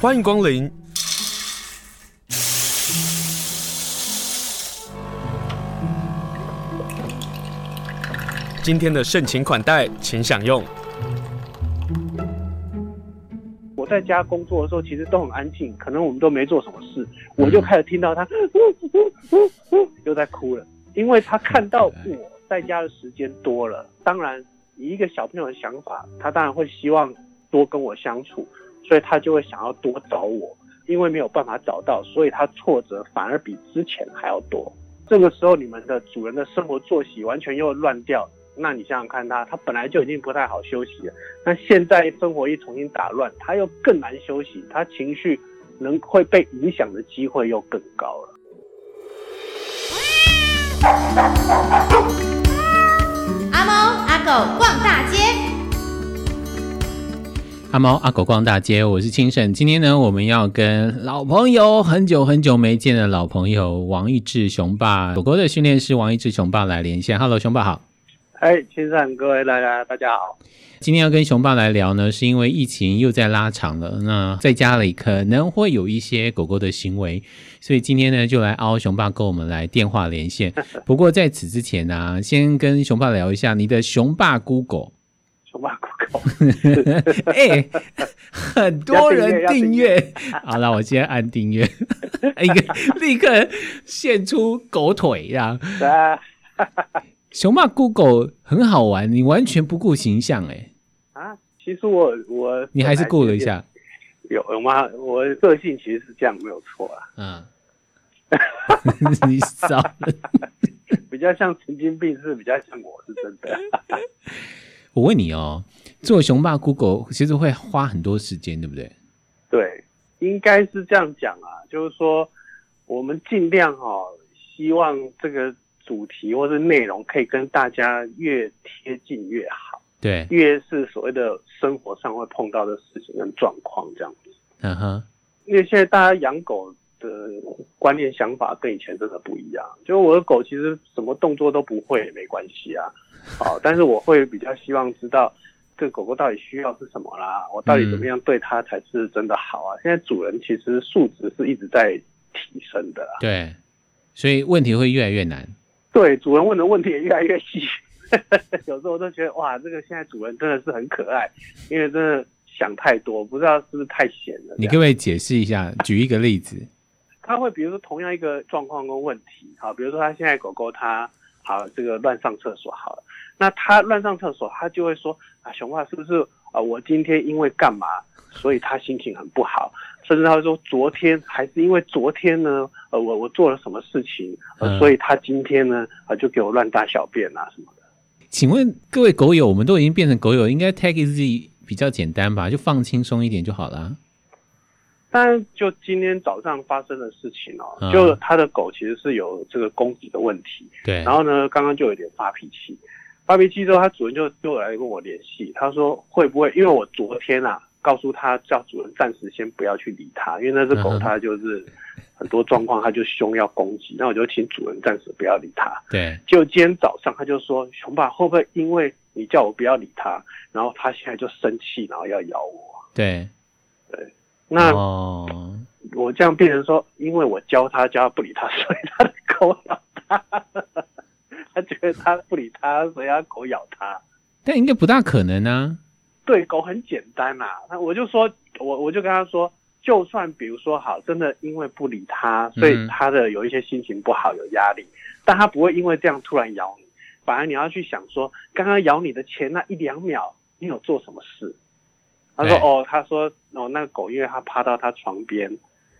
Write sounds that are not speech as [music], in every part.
欢迎光临。今天的盛情款待，请享用。我在家工作的时候，其实都很安静，可能我们都没做什么事，我就开始听到他又在哭了，因为他看到我在家的时间多了。当然，以一个小朋友的想法，他当然会希望多跟我相处。所以他就会想要多找我，因为没有办法找到，所以他挫折反而比之前还要多。这个时候，你们的主人的生活作息完全又乱掉，那你想想看他，他本来就已经不太好休息了，那现在生活一重新打乱，他又更难休息，他情绪能会被影响的机会又更高了。阿猫阿狗逛大街。阿猫阿狗逛大街，我是清盛。今天呢，我们要跟老朋友，很久很久没见的老朋友王逸志雄爸，狗狗的训练师王逸志雄爸来连线。Hello，雄爸好。哎，清盛，各位大家大家好。今天要跟雄爸来聊呢，是因为疫情又在拉长了，那在家里可能会有一些狗狗的行为，所以今天呢，就来凹雄爸跟我们来电话连线。[laughs] 不过在此之前呢、啊，先跟雄爸聊一下你的雄爸 Google。熊爸 Google，哎、欸，很多人订阅。好了，我今天按订阅，[laughs] 一个立刻现出狗腿呀。[laughs] 熊骂 Google 很好玩，你完全不顾形象哎。啊，其实我我你还是顾了一下。有有吗？我个性其实是这样，没有错啊。嗯。[laughs] 你少了，比较像神经病，是比较像我是真的。我问你哦，做雄霸 Google 其实会花很多时间，对不对？对，应该是这样讲啊，就是说我们尽量哦，希望这个主题或是内容可以跟大家越贴近越好。对，越是所谓的生活上会碰到的事情跟状况这样子。嗯哼，因为现在大家养狗的观念想法跟以前真的不一样，就我的狗其实什么动作都不会，也没关系啊。[laughs] 好，但是我会比较希望知道这个狗狗到底需要是什么啦，我到底怎么样对它才是真的好啊？嗯、现在主人其实素质是一直在提升的啦。对，所以问题会越来越难。对，主人问的问题也越来越细，[laughs] 有时候我都觉得哇，这个现在主人真的是很可爱，因为真的想太多，不知道是不是太闲了。你可不可以解释一下，举一个例子？他会比如说同样一个状况跟问题，好，比如说他现在狗狗它。好，这个乱上厕所好了，那他乱上厕所，他就会说啊，熊爸是不是啊？我今天因为干嘛，所以他心情很不好，甚至他会说昨天还是因为昨天呢，呃，我我做了什么事情，呃，所以他今天呢啊就给我乱大小便啊什么的。请问各位狗友，我们都已经变成狗友，应该 take it easy 比较简单吧？就放轻松一点就好了。但就今天早上发生的事情哦，嗯、就他的狗其实是有这个攻击的问题。对。然后呢，刚刚就有点发脾气，发脾气之后，他主人就又来跟我联系，他说会不会？因为我昨天啊，告诉他叫主人暂时先不要去理他，因为那只狗它就是很多状况，它就凶要攻击，那我就请主人暂时不要理他。对。就今天早上，他就说熊爸会不会因为你叫我不要理他，然后他现在就生气，然后要咬我？对。对。那、哦、我这样变成说，因为我教他教他不理他，所以他的狗咬他。他觉得他不理他，所以他狗咬他。但应该不大可能啊。对，狗很简单呐、啊。那我就说，我我就跟他说，就算比如说好，真的因为不理他，所以他的有一些心情不好，有压力，嗯、但他不会因为这样突然咬你。反而你要去想说，刚刚咬你的前那一两秒，你有做什么事？他说：“哦，他说哦，那个狗因为他趴到他床边，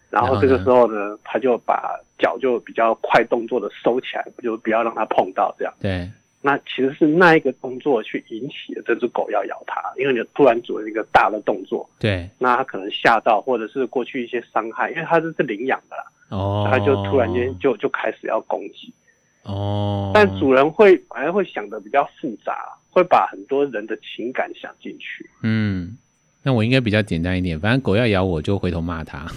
然后这个时候呢，他就把脚就比较快动作的收起来，就不要让它碰到这样。对，那其实是那一个动作去引起的这只狗要咬它，因为你突然做了一个大的动作，对，那它可能吓到，或者是过去一些伤害，因为它这是领养的啦，哦，它就突然间就就开始要攻击，哦，但主人会反而会想的比较复杂，会把很多人的情感想进去，嗯。”那我应该比较简单一点，反正狗要咬我就回头骂它。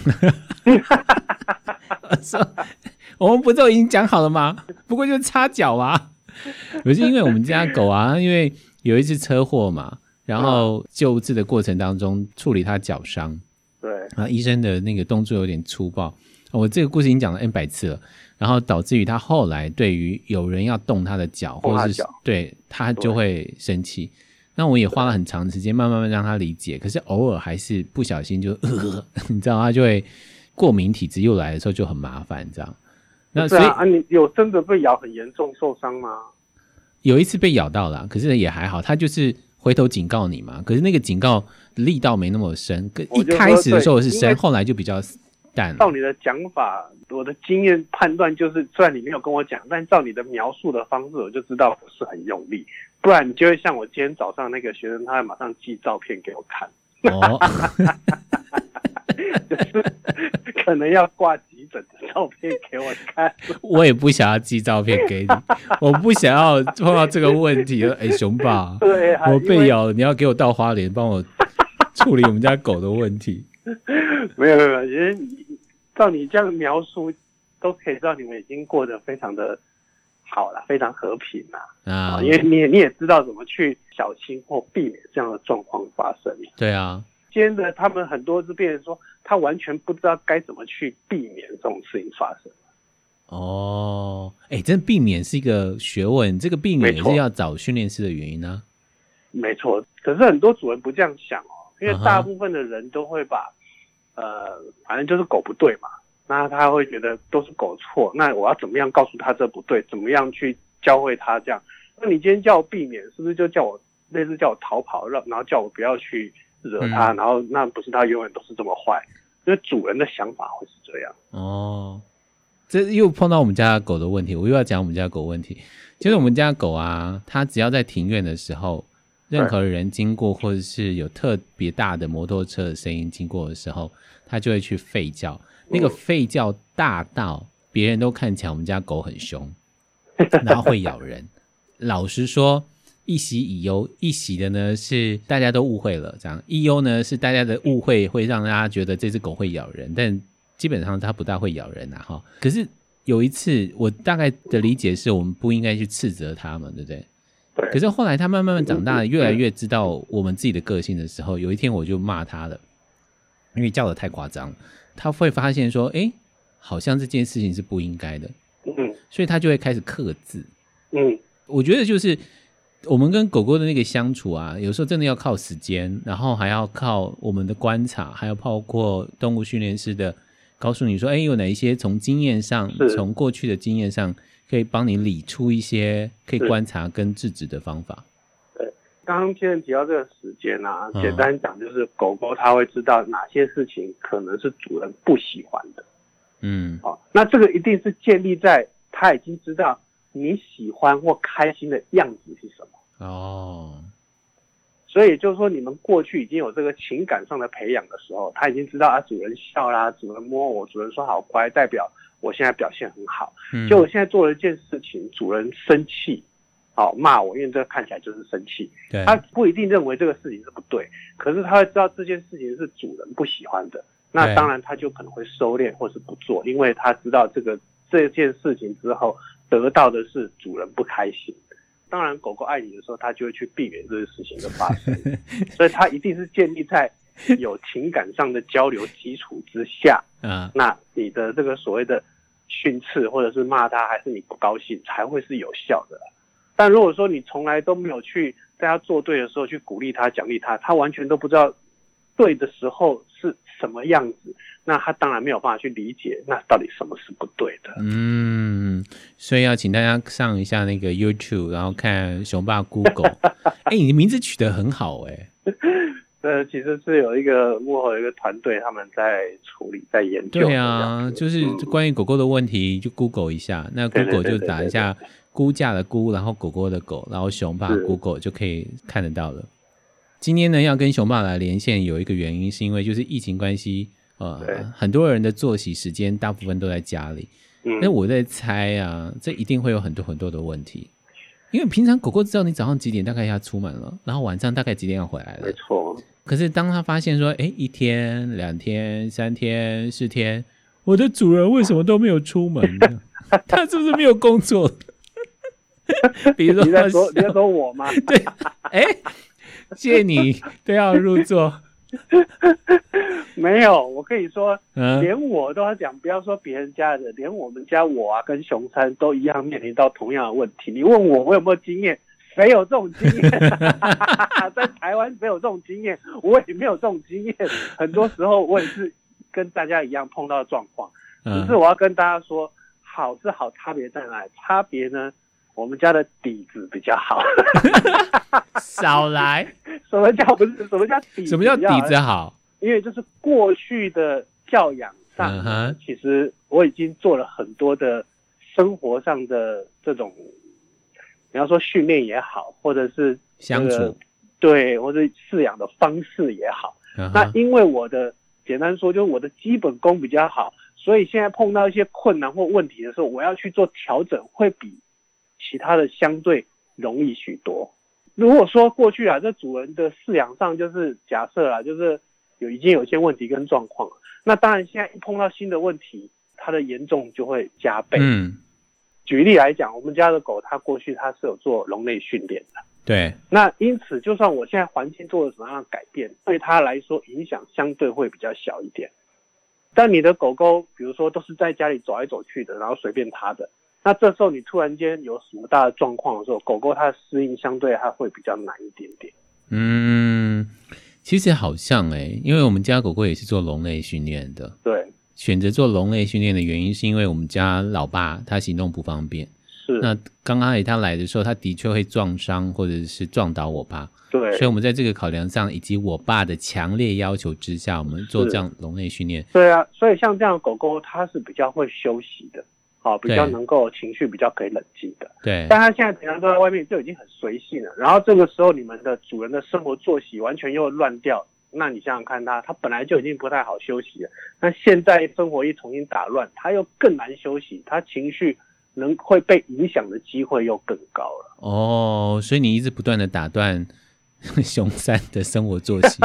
[laughs] 我们不都已经讲好了吗？不过就擦脚啊。[laughs] 不是因为我们家狗啊，因为有一次车祸嘛，然后救治的过程当中处理它脚伤，对，啊，医生的那个动作有点粗暴。我这个故事已经讲了 N 百次了，然后导致于他后来对于有人要动他的脚，或者是对他就会生气。那我也花了很长的时间，慢慢慢让他理解。可是偶尔还是不小心就，呃、[laughs] 你知道，他就会过敏体质又来的时候就很麻烦，这样。那所以啊，你有真的被咬很严重受伤吗？有一次被咬到了，可是也还好，他就是回头警告你嘛。可是那个警告力道没那么深，一开始的时候是深，后来就比较。淡照你的讲法，我的经验判断就是，虽然你没有跟我讲，但照你的描述的方式，我就知道不是很用力。不然你就会像我今天早上那个学生，他会马上寄照片给我看。哦，[laughs] 就是可能要挂急诊的照片给我看。[laughs] 我也不想要寄照片给你，我不想要碰到这个问题。哎、欸，熊爸，对，我被咬了，你要给我到花莲帮我处理我们家狗的问题。没有 [laughs] 没有，因为你照你这样描述，都可以知道你们已经过得非常的好了，非常和平啦啊。因为你也你也知道怎么去小心或避免这样的状况发生。对啊，今天的他们很多是变成说，他完全不知道该怎么去避免这种事情发生。哦，哎，真避免是一个学问，这个避免也是要找训练师的原因呢。没错，可是很多主人不这样想哦。因为大部分的人都会把，uh -huh. 呃，反正就是狗不对嘛，那他会觉得都是狗错，那我要怎么样告诉他这不对？怎么样去教会他这样？那你今天叫我避免，是不是就叫我类似叫我逃跑，让然后叫我不要去惹他，嗯、然后那不是他永远都是这么坏？因为主人的想法会是这样。哦，这又碰到我们家狗的问题，我又要讲我们家狗问题。就是我们家狗啊，它只要在庭院的时候。任何人经过，或者是有特别大的摩托车的声音经过的时候，它就会去吠叫。那个吠叫大到别人都看起来我们家狗很凶，[laughs] 然后会咬人。老实说，一喜一忧，一喜的呢是大家都误会了，这样；一忧呢是大家的误会会让大家觉得这只狗会咬人，但基本上它不大会咬人呐，哈。可是有一次，我大概的理解是我们不应该去斥责它嘛，对不对？可是后来它慢慢慢长大，越来越知道我们自己的个性的时候，有一天我就骂它了，因为叫得太夸张。他会发现说，哎，好像这件事情是不应该的，嗯，所以他就会开始克制，嗯。我觉得就是我们跟狗狗的那个相处啊，有时候真的要靠时间，然后还要靠我们的观察，还有包括动物训练师的告诉你说，哎，有哪一些从经验上，从过去的经验上。可以帮你理出一些可以观察跟制止的方法。对，刚刚先生提到这个时间啊，简单讲就是狗狗它会知道哪些事情可能是主人不喜欢的。嗯，好，那这个一定是建立在它已经知道你喜欢或开心的样子是什么。哦，所以就是说你们过去已经有这个情感上的培养的时候，它已经知道啊，主人笑啦，主人摸我，主人说好乖，代表。我现在表现很好，就我现在做了一件事情，主人生气，好骂我，因为这个看起来就是生气。对，他不一定认为这个事情是不对，可是他会知道这件事情是主人不喜欢的，那当然他就可能会收敛或是不做，因为他知道这个这件事情之后得到的是主人不开心。当然，狗狗爱你的时候，它就会去避免这个事情的发生，[laughs] 所以他一定是建立在。有情感上的交流基础之下，嗯，[laughs] 那你的这个所谓的训斥或者是骂他，还是你不高兴，才会是有效的。但如果说你从来都没有去在他做对的时候去鼓励他、奖励他，他完全都不知道对的时候是什么样子，那他当然没有办法去理解那到底什么是不对的。嗯，所以要请大家上一下那个 YouTube，然后看熊爸 Google。[laughs] 哎、欸，你的名字取得很好、欸，[laughs] 哎。呃，其实是有一个幕后有一个团队，他们在处理，在研究。对啊，就是关于狗狗的问题，就 Google 一下。那 Google 就打一下“估价”的“估”，然后狗狗的“狗”，然后熊爸 Google 就可以看得到了。今天呢，要跟熊爸来连线，有一个原因是因为就是疫情关系，呃，很多人的作息时间大部分都在家里。那我在猜啊，这一定会有很多很多的问题。因为平常狗狗知道你早上几点大概要出门了，然后晚上大概几点要回来了。没错。可是当他发现说，哎，一天、两天、三天、四天，我的主人为什么都没有出门呢？[laughs] 他是不是没有工作？比如说，[laughs] 你在说你在说我吗？[laughs] 对，哎，谢谢你都要入座。没有，我跟你说，连我都要讲，不要说别人家的，连我们家我啊，跟熊山都一样面临到同样的问题。你问我，我有没有经验？谁有这种经验？[laughs] 在台湾谁有这种经验？我也没有这种经验。很多时候我也是跟大家一样碰到的状况。只是我要跟大家说，好是好，差别在哪里？差别呢？我们家的底子比较好。[laughs] 少来，[laughs] 什么叫不是？什么叫底？什么叫底子好？因为就是过去的教养上，其实我已经做了很多的生活上的这种。你要说训练也好，或者是、这个、相处，对，或者饲养的方式也好，uh huh. 那因为我的简单说，就是我的基本功比较好，所以现在碰到一些困难或问题的时候，我要去做调整，会比其他的相对容易许多。如果说过去啊，这主人的饲养上就是假设啊，就是有已经有一些问题跟状况，那当然现在一碰到新的问题，它的严重就会加倍。嗯。举例来讲，我们家的狗，它过去它是有做笼内训练的。对。那因此，就算我现在环境做了什么样的改变，对它来说影响相对会比较小一点。但你的狗狗，比如说都是在家里走来走去的，然后随便它的，那这时候你突然间有什么大的状况的时候，狗狗它的适应相对它会比较难一点点。嗯，其实好像哎、欸，因为我们家狗狗也是做笼内训练的。对。选择做笼内训练的原因，是因为我们家老爸他行动不方便。是。那刚开始他来的时候，他的确会撞伤或者是撞倒我爸。对。所以我们在这个考量上，以及我爸的强烈要求之下，我们做这样笼内训练。对啊，所以像这样的狗狗，它是比较会休息的，好，比较能够情绪比较可以冷静的。对。但他现在平常都在外面，就已经很随性了。然后这个时候，你们的主人的生活作息完全又乱掉。那你想想看他，他本来就已经不太好休息了，那现在生活一重新打乱，他又更难休息，他情绪能会被影响的机会又更高了。哦，所以你一直不断的打断 [laughs] 熊三的生活作息。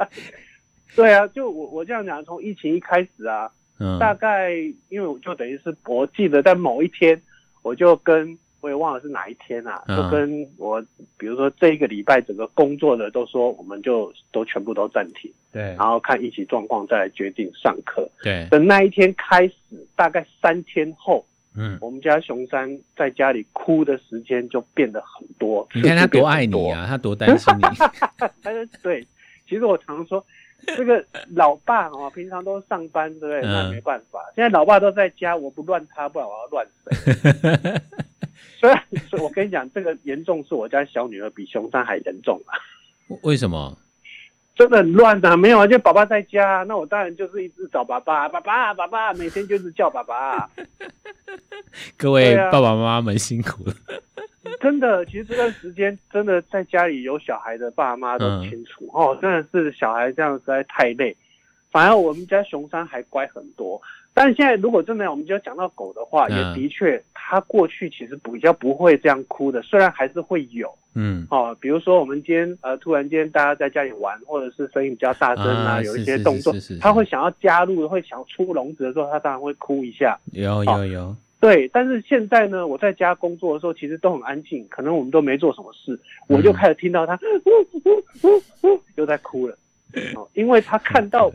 [laughs] 对啊，就我我这样讲，从疫情一开始啊，嗯，大概因为我就等于是我记得在某一天，我就跟。我也忘了是哪一天啊，就跟我，比如说这一个礼拜整个工作的都说，我们就都全部都暂停，对，然后看疫情状况再来决定上课，对。等那一天开始，大概三天后，嗯，我们家熊山在家里哭的时间就变得很多。你看他多爱你啊，他多担心你。[laughs] 他说对，其实我常说，这个老爸哦，平常都上班，对不对？那没办法，现在老爸都在家，我不乱他，不然我要乱谁？[laughs] [laughs] 所以，所以我跟你讲，这个严重是我家小女儿比熊山还严重啊！为什么？[laughs] 真的很乱啊！没有啊，就爸爸在家，那我当然就是一直找爸爸，爸爸，爸爸，每天就是叫爸爸。[laughs] 各位爸爸妈妈们辛苦了。真的，其实这段时间真的在家里有小孩的爸妈都清楚、嗯、哦，真的是小孩这样实在太累。反而我们家熊山还乖很多。但是现在如果真的我们就要讲到狗的话，嗯、也的确，它过去其实比较不会这样哭的，虽然还是会有，嗯，哦，比如说我们今天呃突然间大家在家里玩，或者是声音比较大声啊，啊有一些动作，它会想要加入，会想要出笼子的时候，它当然会哭一下。有有有、哦，对。但是现在呢，我在家工作的时候，其实都很安静，可能我们都没做什么事，嗯、我就开始听到它又在哭了，哦，因为它看到我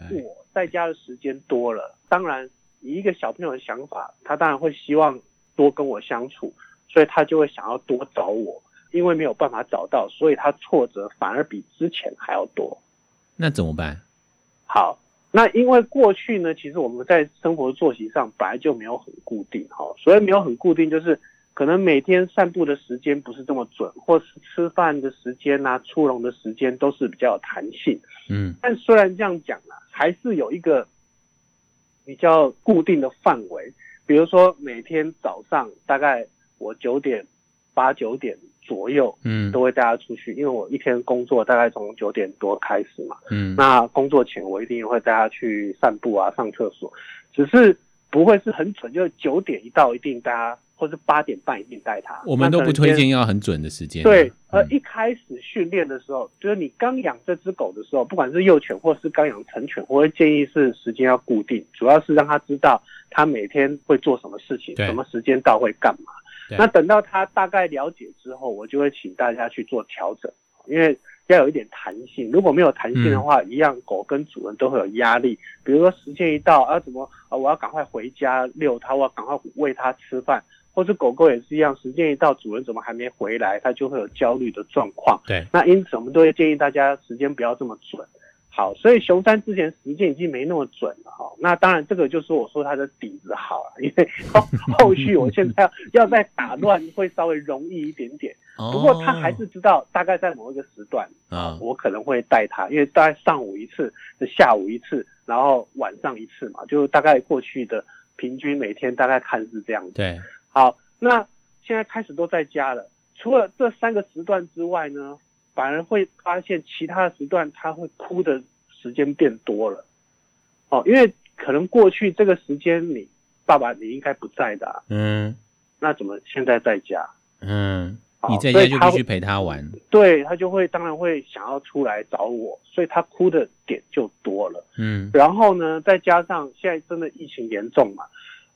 在家的时间多了，当然。以一个小朋友的想法，他当然会希望多跟我相处，所以他就会想要多找我。因为没有办法找到，所以他挫折反而比之前还要多。那怎么办？好，那因为过去呢，其实我们在生活作息上本来就没有很固定，哈，所以没有很固定，就是可能每天散步的时间不是这么准，或是吃饭的时间啊、出笼的时间都是比较有弹性。嗯，但虽然这样讲啊，还是有一个。比较固定的范围，比如说每天早上大概我九点、八九点左右，嗯，都会带他出去，因为我一天工作大概从九点多开始嘛，嗯，那工作前我一定会带他去散步啊、上厕所，只是不会是很准，就是九点一到一定带他。或是八点半一定带他，我们都不推荐要很准的时间。对，而一开始训练的时候，嗯、就是你刚养这只狗的时候，不管是幼犬或是刚养成犬，我会建议是时间要固定，主要是让他知道他每天会做什么事情，什么时间到会干嘛。那等到他大概了解之后，我就会请大家去做调整，因为要有一点弹性。如果没有弹性的话，嗯、一样狗跟主人都会有压力。比如说时间一到啊，怎么啊，我要赶快回家遛它，我要赶快喂它吃饭，或是狗狗也是一样，时间一到，主人怎么还没回来，它就会有焦虑的状况。对，那因此我们都会建议大家时间不要这么准。好，所以熊山之前时间已经没那么准了哈。那当然，这个就是我说他的底子好了，因为后 [laughs] 后续我现在要要再打乱会稍微容易一点点。不过他还是知道大概在某一个时段啊，我可能会带他，因为大概上午一次，下午一次，然后晚上一次嘛，就大概过去的平均每天大概看是这样子。对，好，那现在开始都在家了，除了这三个时段之外呢？反而会发现其他的时段，他会哭的时间变多了，哦，因为可能过去这个时间你爸爸你应该不在的，啊，嗯，那怎么现在在家？嗯，你在家就必须陪他玩，他对他就会当然会想要出来找我，所以他哭的点就多了，嗯，然后呢，再加上现在真的疫情严重嘛，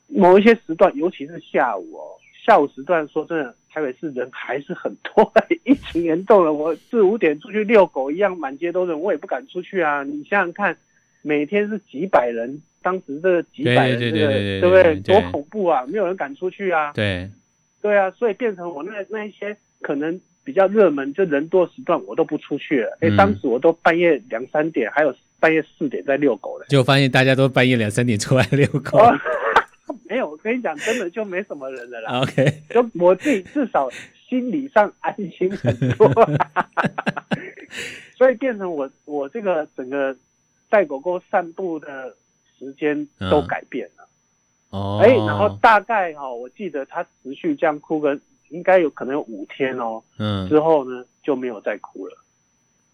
某一些时段，尤其是下午哦。下午时段，说真的，台北市人还是很多。疫情严重了，我四五点出去遛狗一样，满街都人，我也不敢出去啊。你想想看，每天是几百人，当时这几百人，这个对不对？多恐怖啊！没有人敢出去啊。对，对啊，所以变成我那那一些可能比较热门，就人多时段，我都不出去了。哎、嗯，当时我都半夜两三点，还有半夜四点在遛狗了。就发现大家都半夜两三点出来遛狗。哦 [laughs] 没有，我跟你讲，真的就没什么人了啦。[laughs] OK，就我自己至少心理上安心很多，[laughs] 所以变成我我这个整个带狗狗散步的时间都改变了。哦、嗯，哎、欸，然后大概哈、哦，我记得它持续这样哭个，应该有可能有五天哦。嗯，之后呢就没有再哭了，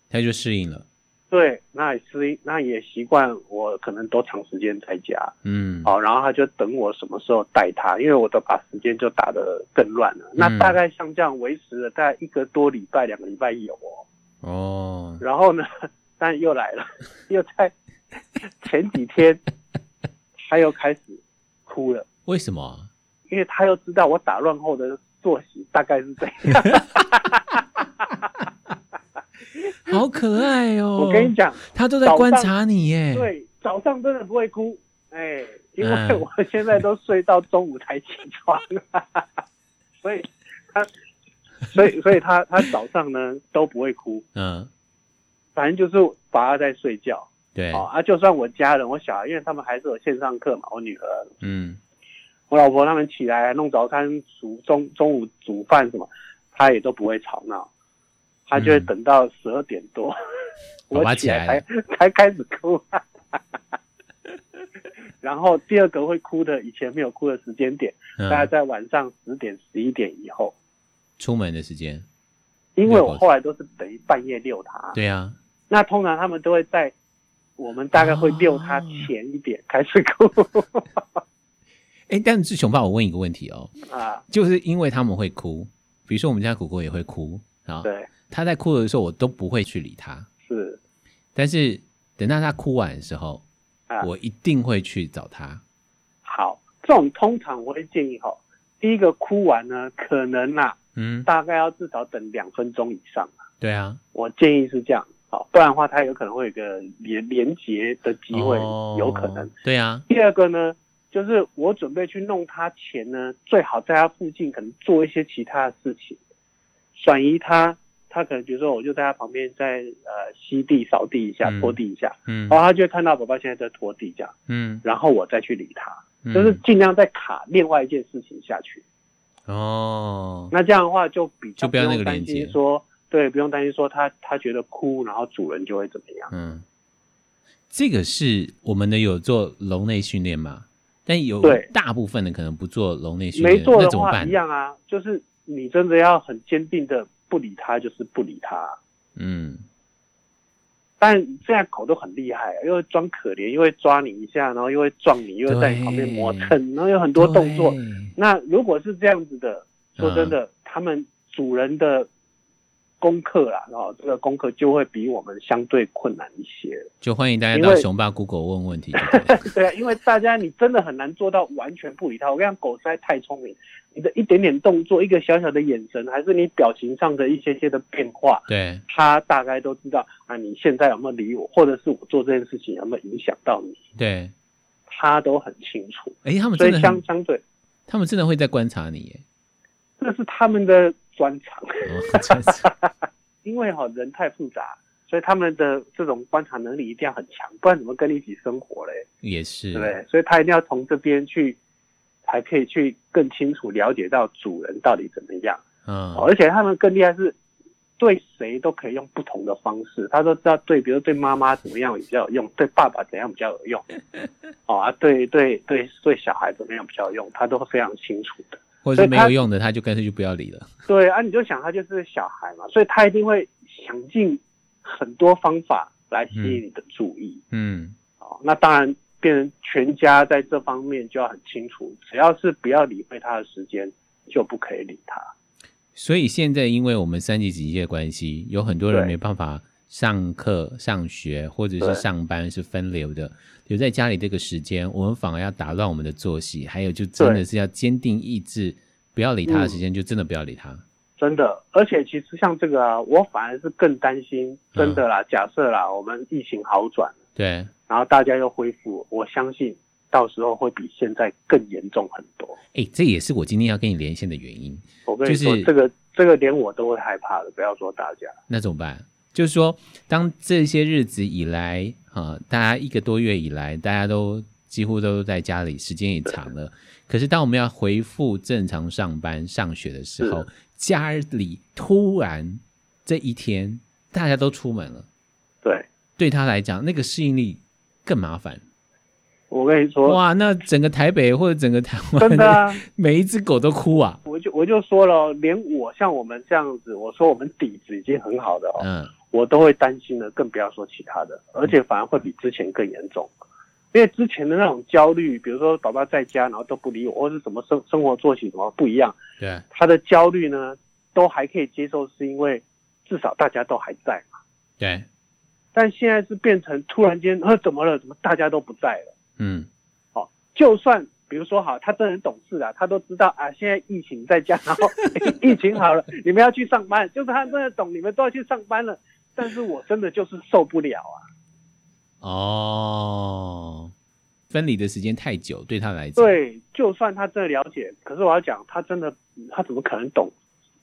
它就适应了。对，那也是，那也习惯我可能多长时间在家，嗯，好，然后他就等我什么时候带他，因为我都把时间就打得更乱了。嗯、那大概像这样维持了大概一个多礼拜、两个礼拜有哦。哦。然后呢，[laughs] 但又来了，[laughs] 又在 [laughs] 前几天他又开始哭了。为什么？因为他又知道我打乱后的作息大概是这样。[laughs] 好可爱哦！我跟你讲，他都在观察你耶。对，早上真的不会哭，哎、欸，因为我现在都睡到中午才起床，[laughs] 所以他，所以所以他他早上呢都不会哭，嗯，反正就是把他在睡觉，对，啊，就算我家人我小孩，因为他们还是有线上课嘛，我女儿，嗯，我老婆他们起来弄早餐、煮中中午煮饭什么，他也都不会吵闹。他就会等到十二点多，[laughs] 嗯、我起来才才开始哭，[laughs] 然后第二个会哭的，以前没有哭的时间点，大概在晚上十点十一点以后，出门的时间，因为我后来都是等于半夜遛他，对啊，那通常他们都会在我们大概会遛他前一点开始哭，哎、哦，但是熊爸，我问一个问题哦，啊，就是因为他们会哭，比如说我们家狗狗也会哭啊，对。他在哭的时候，我都不会去理他。是，但是等到他哭完的时候，啊、我一定会去找他。好，这种通常我会建议哈，第一个哭完呢，可能呐、啊，嗯，大概要至少等两分钟以上。对啊，我建议是这样，好，不然的话，他有可能会有个连连结的机会，哦、有可能。对啊。第二个呢，就是我准备去弄他前呢，最好在他附近可能做一些其他的事情，转移他。他可能比如说，我就在他旁边，在呃吸地、扫地一下、拖地一下，嗯，然后他就会看到宝宝现在在拖地这样，嗯，然后我再去理他，嗯、就是尽量再卡另外一件事情下去。哦，那这样的话就比较不用担心说，对，不用担心说他他觉得哭，然后主人就会怎么样。嗯，这个是我们的有做笼内训练吗？但有大部分的可能不做笼内训练，没做的话一样啊，就是你真的要很坚定的。不理他就是不理他，嗯。但现在狗都很厉害，又会装可怜，又会抓你一下，然后又会撞你，又会在你旁边磨蹭，然后有很多动作。那如果是这样子的，说真的，嗯、他们主人的功课啦，然后这个功课就会比我们相对困难一些。就欢迎大家到熊爸 Google 问问题对。[laughs] 对啊，因为大家你真的很难做到完全不理他。我跟你讲，狗实在太聪明，你的一点点动作，一个小小的眼神，还是你表情上的一些些的变化，对，他大概都知道啊，你现在有没有理我，或者是我做这件事情有没有影响到你？对，他都很清楚。哎、欸，他们真的相相对，他们真的会在观察你耶。这是他们的专长，哦、[laughs] 因为哈人太复杂，所以他们的这种观察能力一定要很强，不然怎么跟你一起生活嘞？也是，对？所以他一定要从这边去，才可以去更清楚了解到主人到底怎么样。嗯，而且他们更厉害是，对谁都可以用不同的方式，他都知道对，比如对妈妈怎么样比较有用，对爸爸怎样比较有用，[laughs] 哦啊，对对对对小孩怎么样比较有用，他都非常清楚的。[laughs] 或者是没有用的，他，他就干脆就不要理了。对啊，你就想他就是小孩嘛，所以他一定会想尽很多方法来吸引你的注意。嗯，哦，那当然，变成全家在这方面就要很清楚，只要是不要理会他的时间，就不可以理他。所以现在，因为我们三级警戒的关系，有很多人没办法上课、上学或者是上班是分流的。留在家里这个时间，我们反而要打乱我们的作息，还有就真的是要坚定意志，不要理他的时间，就真的不要理他。真的，而且其实像这个啊，我反而是更担心，真的啦。嗯、假设啦，我们疫情好转，对，然后大家又恢复，我相信到时候会比现在更严重很多。哎、欸，这也是我今天要跟你连线的原因。我跟你说，就是、这个这个连我都会害怕的，不要说大家。那怎么办？就是说，当这些日子以来，啊，大家一个多月以来，大家都几乎都在家里，时间也长了。可是，当我们要恢复正常上班、上学的时候，家里突然这一天大家都出门了，对，对他来讲，那个适应力更麻烦。我跟你说，哇，那整个台北或者整个台湾，真的啊，[laughs] 每一只狗都哭啊！我就我就说了，连我像我们这样子，我说我们底子已经很好的哦，嗯，我都会担心的，更不要说其他的，而且反而会比之前更严重，因为之前的那种焦虑，比如说宝宝在家，然后都不理我，或是怎么生生活作息怎么不一样，对，他的焦虑呢，都还可以接受，是因为至少大家都还在嘛，对，但现在是变成突然间，呃，怎么了？怎么大家都不在了？嗯，好，就算比如说好，他真的很懂事啊，他都知道啊，现在疫情在家，然后 [laughs] 疫情好了，你们要去上班，就是他真的懂，你们都要去上班了。但是我真的就是受不了啊。哦，分离的时间太久，对他来讲，对，就算他真的了解，可是我要讲，他真的，他怎么可能懂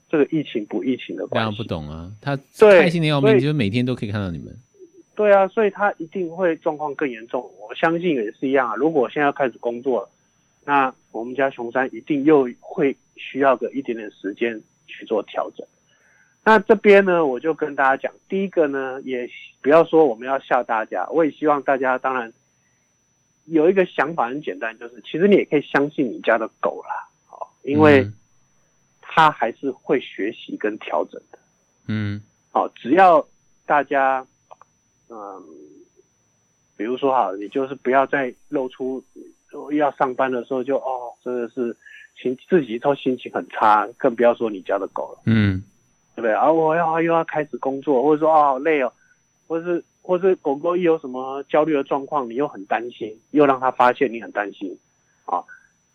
这个疫情不疫情的关系？当然不懂啊，他开心的要命，就是每天都可以看到你们。对啊，所以他一定会状况更严重。我相信也是一样啊。如果我现在要开始工作，那我们家熊山一定又会需要个一点点时间去做调整。那这边呢，我就跟大家讲，第一个呢，也不要说我们要吓大家，我也希望大家当然有一个想法很简单，就是其实你也可以相信你家的狗啦，哦，因为它还是会学习跟调整的。嗯，好，只要大家。嗯，比如说哈，你就是不要再露出要上班的时候就哦，真的是心自己都心情很差，更不要说你家的狗了。嗯，对不对？啊，我要又要开始工作，或者说啊好累哦，或是或是狗狗一有什么焦虑的状况，你又很担心，又让它发现你很担心啊。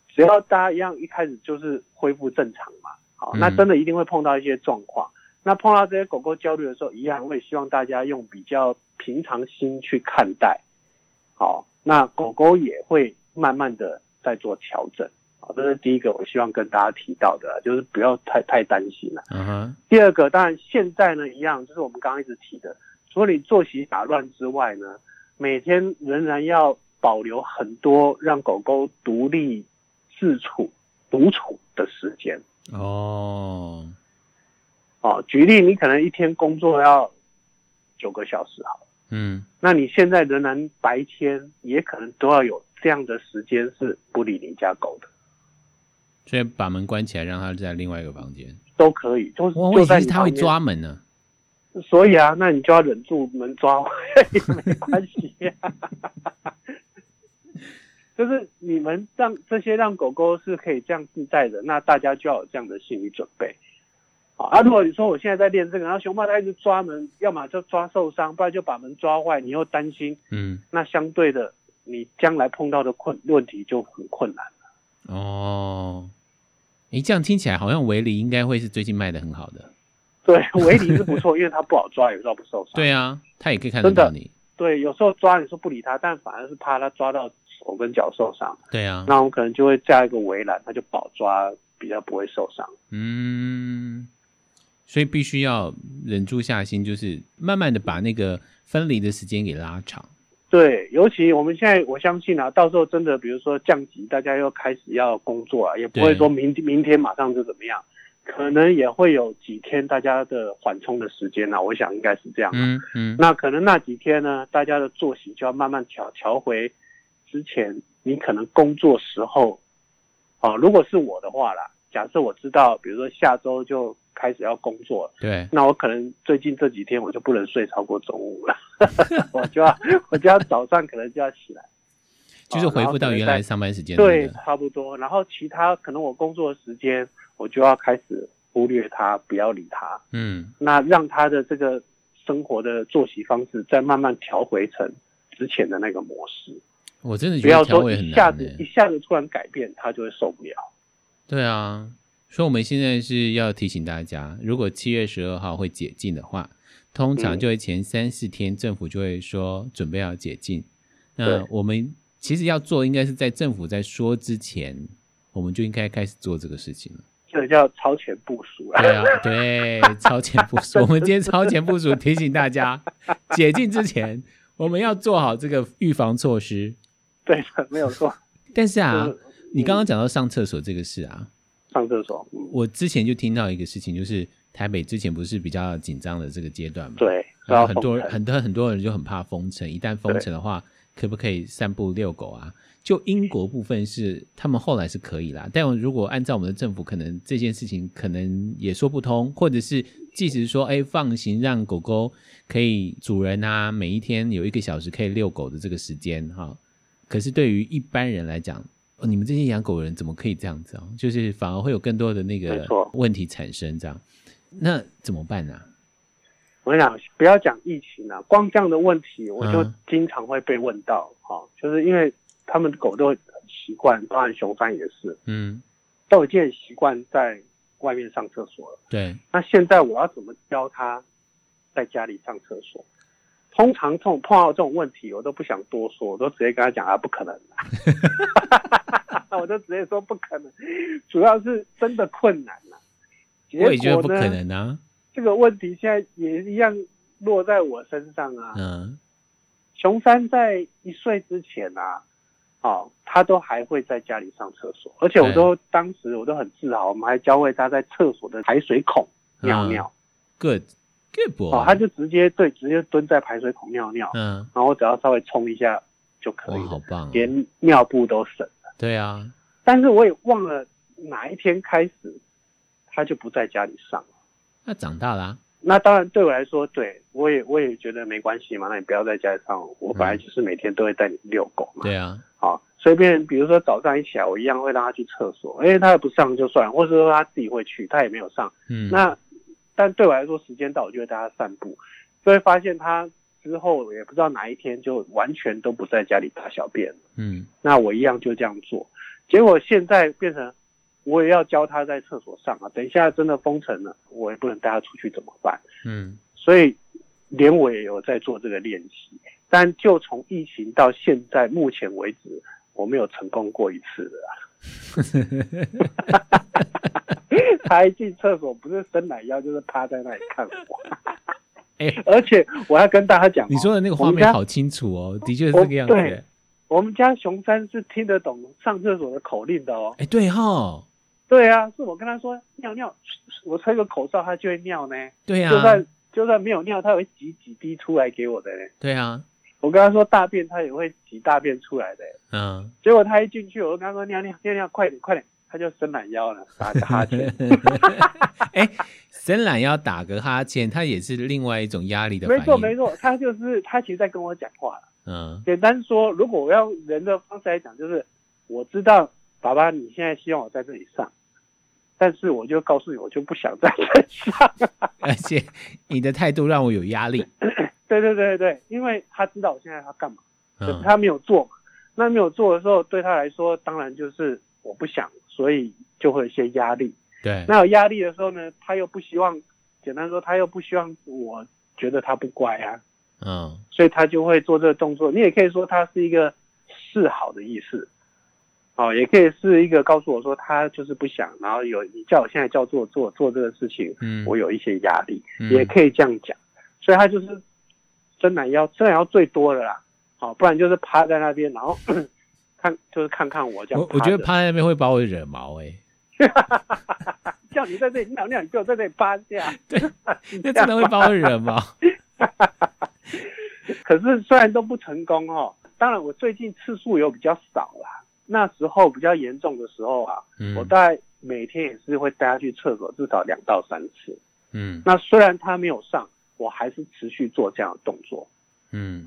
只要大家一样一开始就是恢复正常嘛，好，那真的一定会碰到一些状况。那碰到这些狗狗焦虑的时候，一样，我也希望大家用比较平常心去看待。好，那狗狗也会慢慢的在做调整。好，这是第一个，我希望跟大家提到的，就是不要太太担心了。嗯哼。第二个，当然现在呢，一样，就是我们刚刚一直提的，除了你作息打乱之外呢，每天仍然要保留很多让狗狗独立自处、独处的时间。哦。哦，举例，你可能一天工作要九个小时，好，嗯，那你现在仍然白天也可能都要有这样的时间是不理你家狗的，所以把门关起来，让它在另外一个房间。都可以，就是我以为他会抓门呢，所以啊，那你就要忍住门抓 [laughs] 也没关系啊，[laughs] 就是你们让这些让狗狗是可以这样自在的，那大家就要有这样的心理准备。啊，如果你说我现在在练这个，然后熊猫它一直抓门，要么就抓受伤，不然就把门抓坏，你又担心，嗯，那相对的，你将来碰到的困问题就很困难了。哦，哎，这样听起来好像维尼应该会是最近卖的很好的。对，维尼是不错，因为它不好抓，有时候不受伤。[laughs] 对啊，它也可以看得到你。对，有时候抓你说不理它，但反而是怕它抓到手跟脚受伤。对啊，那我们可能就会架一个围栏，它就不好抓，比较不会受伤。嗯。所以必须要忍住下心，就是慢慢的把那个分离的时间给拉长。对，尤其我们现在，我相信啊，到时候真的，比如说降级，大家又开始要工作啊，也不会说明明天马上就怎么样，可能也会有几天大家的缓冲的时间啊。我想应该是这样。嗯嗯。那可能那几天呢，大家的作息就要慢慢调调回之前你可能工作时候，啊，如果是我的话啦，假设我知道，比如说下周就。开始要工作了，对，那我可能最近这几天我就不能睡超过中午了，[laughs] 我就要我就要早上可能就要起来，[laughs] 就是恢复到原来上班时间，对，差不多。然后其他可能我工作的时间，我就要开始忽略他，不要理他，嗯，那让他的这个生活的作息方式再慢慢调回成之前的那个模式。我真的觉得调回很难，不要说一下子一下子突然改变，他就会受不了。对啊。所以我们现在是要提醒大家，如果七月十二号会解禁的话，通常就会前三四天政府就会说准备要解禁。嗯、那我们其实要做，应该是在政府在说之前，我们就应该开始做这个事情了。这叫超前部署啊！对啊，对，超前部署。我们今天超前部署提醒大家，解禁之前我们要做好这个预防措施。对的，没有错。但是啊，你刚刚讲到上厕所这个事啊。上厕所，嗯，我之前就听到一个事情，就是台北之前不是比较紧张的这个阶段嘛？对，然后很多人很多很多人就很怕封城，一旦封城的话，可不可以散步遛狗啊？就英国部分是他们后来是可以啦，但如果按照我们的政府，可能这件事情可能也说不通，或者是即使说哎放行让狗狗可以主人啊每一天有一个小时可以遛狗的这个时间哈，可是对于一般人来讲。哦，你们这些养狗的人怎么可以这样子啊？就是反而会有更多的那个问题产生，这样，那怎么办呢、啊？我跟你讲，不要讲疫情了、啊，光这样的问题，我就经常会被问到，哈、嗯，就是因为他们的狗都很习惯，当然熊三也是，嗯，都已经很习惯在外面上厕所了。对，那现在我要怎么教它在家里上厕所？通常这种碰到这种问题，我都不想多说，我都直接跟他讲啊，不可能 [laughs] 我就直接说不可能，主要是真的困难了。我也觉得不可能啊。这个问题现在也一样落在我身上啊。嗯。熊三在一岁之前啊，哦，他都还会在家里上厕所，而且我都当时我都很自豪，我们还教会他在厕所的排水孔尿尿。Good。哦，他就直接对，直接蹲在排水孔尿尿，嗯，然后我只要稍微冲一下就可以了，好棒，连尿布都省了。对啊，但是我也忘了哪一天开始，他就不在家里上了。那长大了啊？那当然对我来说，对我也我也觉得没关系嘛。那你不要在家里上，我本来就是每天都会带你遛狗嘛。对啊，好，随便，比如说早上一起来，我一样会让他去厕所，因为他也不上就算，或者说他自己会去，他也没有上，嗯，那。但对我来说，时间到我就会带他散步，就会发现他之后也不知道哪一天就完全都不在家里大小便了。嗯，那我一样就这样做，结果现在变成我也要教他在厕所上啊。等一下真的封城了，我也不能带他出去怎么办？嗯，所以连我也有在做这个练习，但就从疫情到现在目前为止，我没有成功过一次的啊。[laughs] [laughs] 他一进厕所，不是伸懒腰，就是趴在那里看我。[laughs] 哎、欸，而且我要跟大家讲、喔，你说的那个画面好清楚哦，的确是这个样子。对，我们家熊三是听得懂上厕所的口令的哦、喔。哎、欸，对哈，对啊，是我跟他说尿尿，我吹个口哨，他就会尿呢。对啊，就算就算没有尿，他会挤几滴出来给我的呢。对啊，我跟他说大便，他也会挤大便出来的。嗯，结果他一进去，我就跟他说尿尿尿尿，快点快点。他就伸懒腰了，打个哈 [laughs] 欠。[laughs] 哎、欸，伸懒腰打个哈欠，他也是另外一种压力的。没错，没错，他就是他其实在跟我讲话。嗯，简单说，如果我要人的方式来讲，就是我知道爸爸你现在希望我在这里上，但是我就告诉你，我就不想在身上，[laughs] 而且你的态度让我有压力。对对对对，因为他知道我现在要干嘛，可是他没有做嘛。那没有做的时候，对他来说，当然就是我不想，所以就会有一些压力。对，那有压力的时候呢，他又不希望，简单说，他又不希望我觉得他不乖啊。嗯，所以他就会做这个动作。你也可以说他是一个示好的意思，哦，也可以是一个告诉我说他就是不想，然后有你叫我现在叫做做做这个事情，嗯，我有一些压力，嗯，也可以这样讲。所以他就是伸懒腰，伸懒腰最多的啦。好，不然就是趴在那边，然后看，就是看看我这样。我我觉得趴在那边会把我惹毛哎、欸，[laughs] 叫你在这里尿尿，你就在这里趴下。对，那真的会把我惹毛。[laughs] 可是虽然都不成功哦，当然我最近次数有比较少啦。那时候比较严重的时候啊，嗯、我大概每天也是会带他去厕所至少两到三次。嗯，那虽然他没有上，我还是持续做这样的动作。嗯。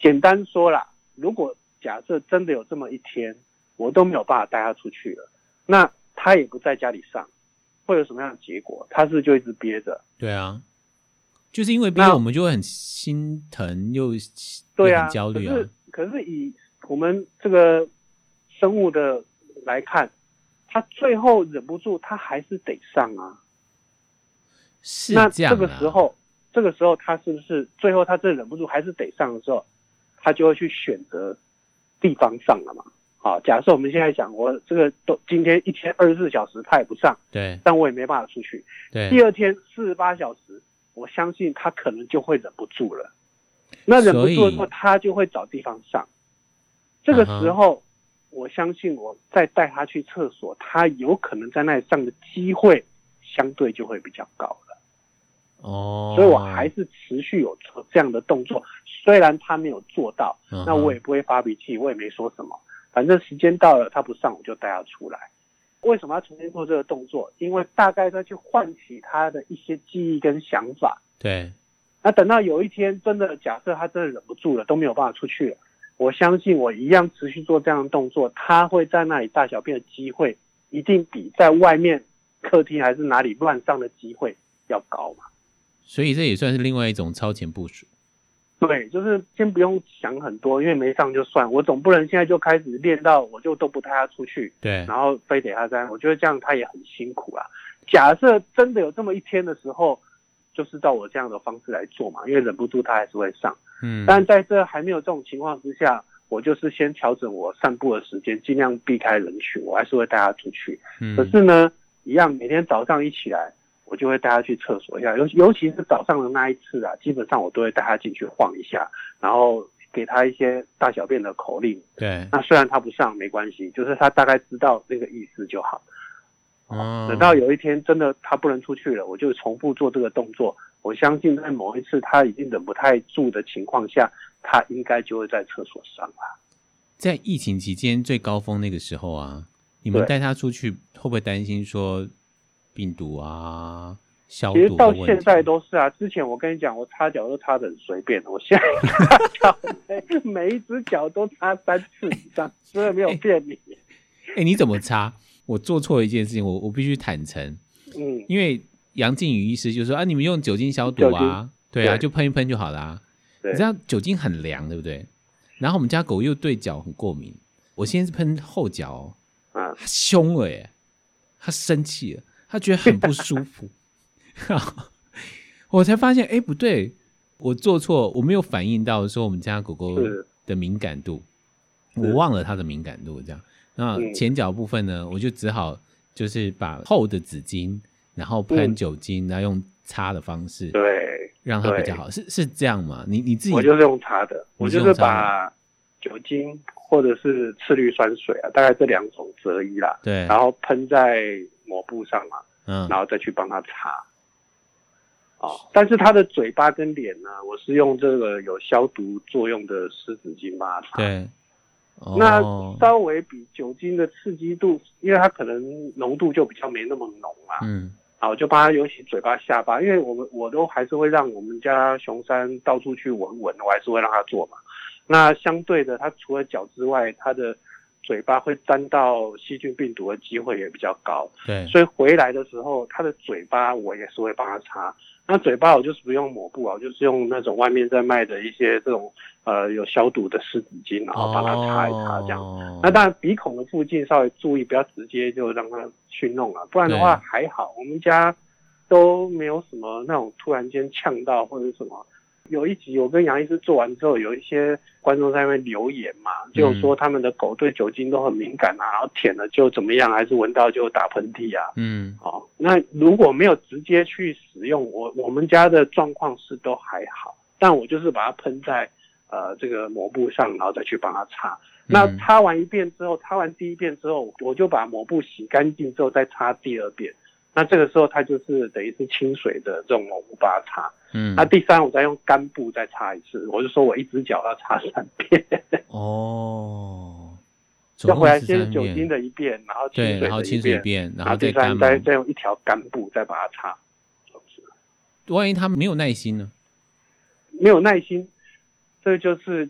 简单说啦，如果假设真的有这么一天，我都没有办法带他出去了，那他也不在家里上，会有什么样的结果？他是就一直憋着？对啊，就是因为憋，我们就会很心疼又对啊，很焦虑啊。可是，可是以我们这个生物的来看，他最后忍不住，他还是得上啊。是这样啊。那这个时候，这个时候他是不是最后他真忍不住还是得上的时候？他就会去选择地方上了嘛？好，假设我们现在讲，我这个都今天一天二十四小时他也不上，对，但我也没办法出去。对，第二天四十八小时，我相信他可能就会忍不住了。那忍不住的时候，他就会找地方上。这个时候，我相信我再带他去厕所，他有可能在那里上的机会相对就会比较高了。哦，所以我还是持续有做这样的动作。虽然他没有做到，那我也不会发脾气，我也没说什么。反正时间到了，他不上，我就带他出来。为什么要重新做这个动作？因为大概再去唤起他的一些记忆跟想法。对。那等到有一天真的假设他真的忍不住了，都没有办法出去了，我相信我一样持续做这样的动作，他会在那里大小便的机会，一定比在外面客厅还是哪里乱上的机会要高嘛。所以这也算是另外一种超前部署。对，就是先不用想很多，因为没上就算。我总不能现在就开始练到，我就都不带他出去，对，然后非得他在。我觉得这样他也很辛苦啊。假设真的有这么一天的时候，就是照我这样的方式来做嘛，因为忍不住他还是会上。嗯，但在这还没有这种情况之下，我就是先调整我散步的时间，尽量避开人群，我还是会带他出去。嗯，可是呢，一样每天早上一起来。我就会带他去厕所一下，尤尤其是早上的那一次啊，基本上我都会带他进去晃一下，然后给他一些大小便的口令。对，那虽然他不上没关系，就是他大概知道那个意思就好。哦，等到有一天真的他不能出去了，我就重复做这个动作。我相信在某一次他已经忍不太住的情况下，他应该就会在厕所上了。在疫情期间最高峰那个时候啊，你们带他出去会不会担心说？病毒啊，消毒。其实到现在都是啊。之前我跟你讲，我擦脚都擦的很随便，我现在 [laughs] 擦脚每每一只脚都擦三次以上，真的没有骗你。哎、欸欸，你怎么擦？我做错了一件事情，我我必须坦诚。嗯，因为杨靖宇医师就说啊，你们用酒精消毒啊，对啊，对就喷一喷就好啦啊。你知道酒精很凉，对不对？然后我们家狗又对脚很过敏，我先是喷后脚，啊，凶了耶，它生气了。他觉得很不舒服，[laughs] 我才发现，哎、欸，不对，我做错，我没有反应到说我们家狗狗的敏感度，我忘了它的敏感度，这样。那前脚部分呢，我就只好就是把厚的纸巾，然后喷酒精，然后用擦的方式，对，让它比较好。是是这样吗？你你自己，我就是用擦的，我就是把酒精或者是次氯酸水啊，大概这两种择一啦，对，然后喷在。抹布上嘛，嗯，然后再去帮他擦，哦，但是他的嘴巴跟脸呢，我是用这个有消毒作用的湿纸巾帮他擦。对，哦，那稍微比酒精的刺激度，因为它可能浓度就比较没那么浓嘛，嗯，好，就帮他尤其嘴巴、下巴，因为我们我都还是会让我们家熊山到处去闻闻，我还是会让他做嘛。那相对的，他除了脚之外，他的嘴巴会沾到细菌病毒的机会也比较高。对，所以回来的时候，他的嘴巴我也是会帮它擦。那嘴巴我就是不用抹布啊，我就是用那种外面在卖的一些这种呃有消毒的湿纸巾，然后帮他擦一擦这样。哦、那当然鼻孔的附近稍微注意，不要直接就让他去弄了，不然的话还好。我们家都没有什么那种突然间呛到或者什么。有一集我跟杨医师做完之后，有一些观众在那边留言嘛，就说他们的狗对酒精都很敏感啊，然后舔了就怎么样，还是闻到就打喷嚏啊。嗯，好、哦，那如果没有直接去使用，我我们家的状况是都还好，但我就是把它喷在呃这个抹布上，然后再去帮它擦。那擦完一遍之后，擦完第一遍之后，我就把抹布洗干净之后再擦第二遍。那这个时候它就是等于是清水的这种抹布把它擦，嗯，那第三我再用干布再擦一次，我就说我一只脚要擦三遍。[laughs] 哦，要回来先是酒精的一遍，然后对，然后清水一遍，然后再干，再再用一条干布再把它擦。万一他没有耐心呢？没有耐心，这就是。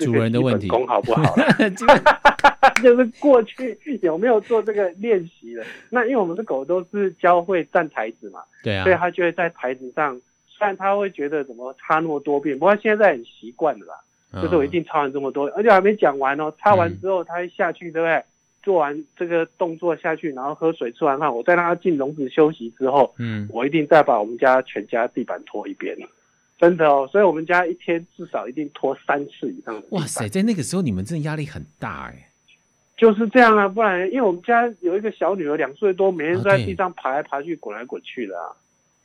主人的问题，功好不好？[laughs] [laughs] 就是过去有没有做这个练习的？那因为我们的狗都是教会站台子嘛，对啊，所以它就会在台子上，虽然他会觉得怎么擦那么多遍，不过现在很习惯了啦。嗯、就是我一定擦完这么多，而且还没讲完哦。擦完之后，它一下去，对不对？做完这个动作下去，然后喝水、吃完饭，我再让它进笼子休息之后，嗯，我一定再把我们家全家地板拖一遍。真的哦，所以我们家一天至少一定拖三次以上。哇塞，在那个时候你们真的压力很大哎。就是这样啊，不然因为我们家有一个小女儿两岁多，每天都在地上爬来爬去、滚来滚去的啊。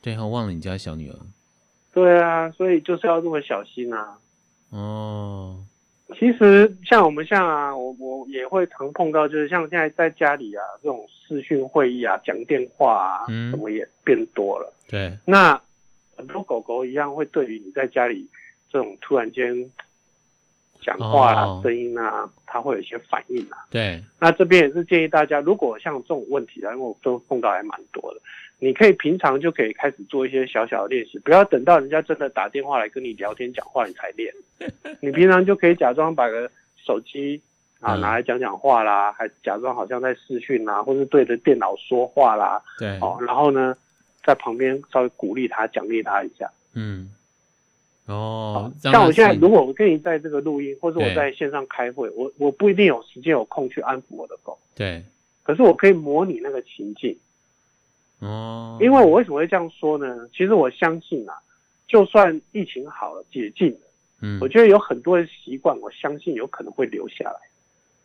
对，我忘了你家小女儿。对啊，所以就是要这么小心啊。哦。其实像我们像啊，我我也会常碰到，就是像现在在家里啊，这种视讯会议啊、讲电话啊，嗯，什么也变多了。对。那。很多狗狗一样会对于你在家里这种突然间讲话啊、声音啊，它会有一些反应啊。对，那这边也是建议大家，如果像这种问题啊，因为我都碰到还蛮多的，你可以平常就可以开始做一些小小的练习，不要等到人家真的打电话来跟你聊天讲话你才练。[laughs] 你平常就可以假装把个手机啊拿来讲讲话啦，还假装好像在视讯啊，或是对着电脑说话啦。对，哦，然后呢，在旁边稍微鼓励他、奖励他一下。嗯，哦，像我现在，如果我跟你在这个录音，或者我在线上开会，我我不一定有时间有空去安抚我的狗。对，可是我可以模拟那个情境。哦，因为我为什么会这样说呢？其实我相信啊，就算疫情好了、解禁了，嗯，我觉得有很多的习惯，我相信有可能会留下来，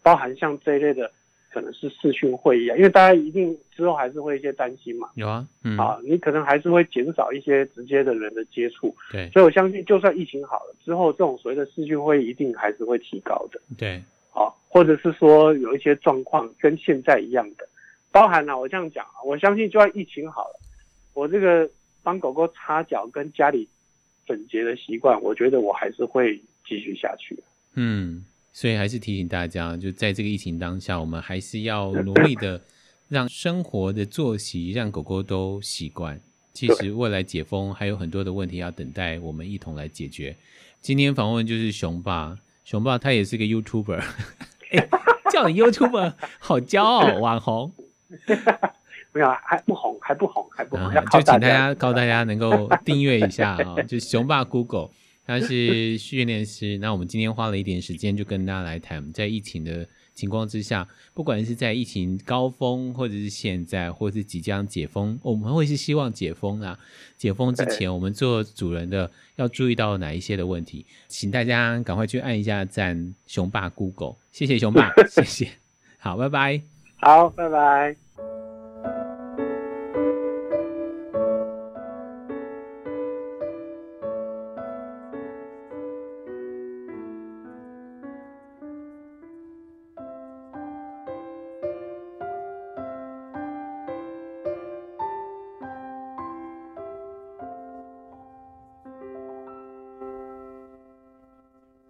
包含像这一类的。可能是视讯会议啊，因为大家一定之后还是会一些担心嘛。有啊，嗯，啊，你可能还是会减少一些直接的人的接触。对，所以我相信，就算疫情好了之后，这种所谓的视讯会议一定还是会提高的。对，啊，或者是说有一些状况跟现在一样的，包含了、啊、我这样讲啊，我相信就算疫情好了，我这个帮狗狗擦脚跟家里整洁的习惯，我觉得我还是会继续下去。嗯。所以还是提醒大家，就在这个疫情当下，我们还是要努力的让生活的作息让狗狗都习惯。其实未来解封还有很多的问题要等待我们一同来解决。今天访问就是熊爸，熊爸他也是个 YouTuber，欸，[laughs] 叫你 YouTuber 好骄傲，网红。[laughs] 没有，还不红，还不红，还不红。就请大家告诉大家能够订阅一下啊，就熊爸 Google。他是训练师，那我们今天花了一点时间，就跟大家来谈，在疫情的情况之下，不管是在疫情高峰，或者是现在，或者是即将解封，我们会是希望解封啊。解封之前，我们做主人的要注意到哪一些的问题，请大家赶快去按一下赞，熊爸 Google，谢谢熊爸，[laughs] 谢谢，好，拜拜，好，拜拜。